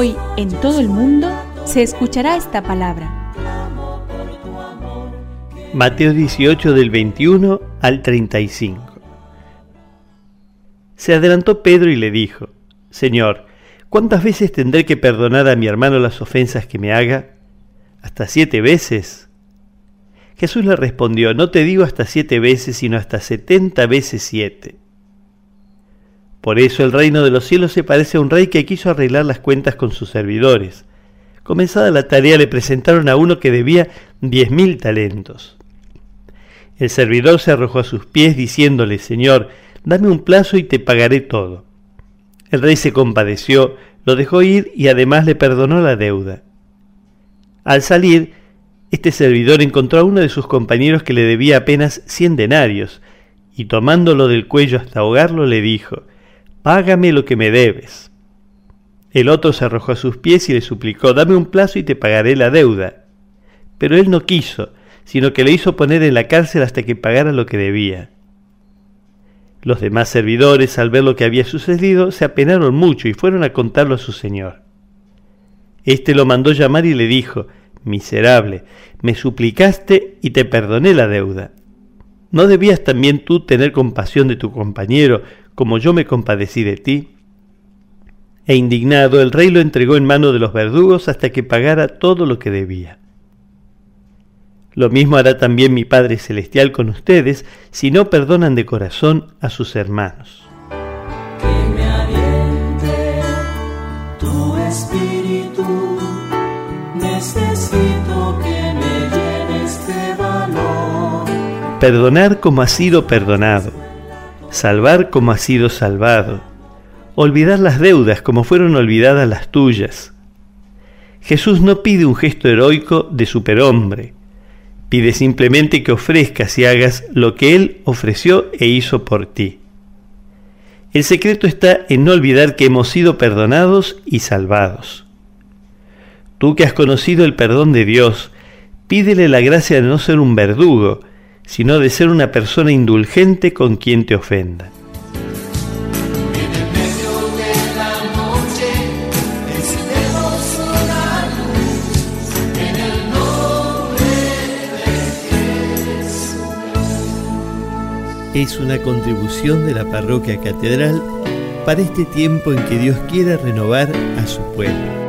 Hoy en todo el mundo se escuchará esta palabra. Mateo 18 del 21 al 35. Se adelantó Pedro y le dijo, Señor, ¿cuántas veces tendré que perdonar a mi hermano las ofensas que me haga? ¿Hasta siete veces? Jesús le respondió, no te digo hasta siete veces, sino hasta setenta veces siete. Por eso el reino de los cielos se parece a un rey que quiso arreglar las cuentas con sus servidores. Comenzada la tarea le presentaron a uno que debía diez mil talentos. El servidor se arrojó a sus pies diciéndole, Señor, dame un plazo y te pagaré todo. El rey se compadeció, lo dejó ir y además le perdonó la deuda. Al salir, este servidor encontró a uno de sus compañeros que le debía apenas cien denarios, y tomándolo del cuello hasta ahogarlo le dijo, Págame lo que me debes. El otro se arrojó a sus pies y le suplicó, Dame un plazo y te pagaré la deuda. Pero él no quiso, sino que le hizo poner en la cárcel hasta que pagara lo que debía. Los demás servidores, al ver lo que había sucedido, se apenaron mucho y fueron a contarlo a su señor. Este lo mandó llamar y le dijo, Miserable, me suplicaste y te perdoné la deuda. ¿No debías también tú tener compasión de tu compañero, como yo me compadecí de ti? E indignado, el rey lo entregó en mano de los verdugos hasta que pagara todo lo que debía. Lo mismo hará también mi Padre Celestial con ustedes si no perdonan de corazón a sus hermanos. Que me aliente tu espíritu. Necesito que me llenes de valor. Perdonar como ha sido perdonado, salvar como ha sido salvado, olvidar las deudas como fueron olvidadas las tuyas. Jesús no pide un gesto heroico de superhombre, Pide simplemente que ofrezcas y hagas lo que Él ofreció e hizo por ti. El secreto está en no olvidar que hemos sido perdonados y salvados. Tú que has conocido el perdón de Dios, pídele la gracia de no ser un verdugo, sino de ser una persona indulgente con quien te ofenda. es una contribución de la parroquia catedral para este tiempo en que Dios quiera renovar a su pueblo.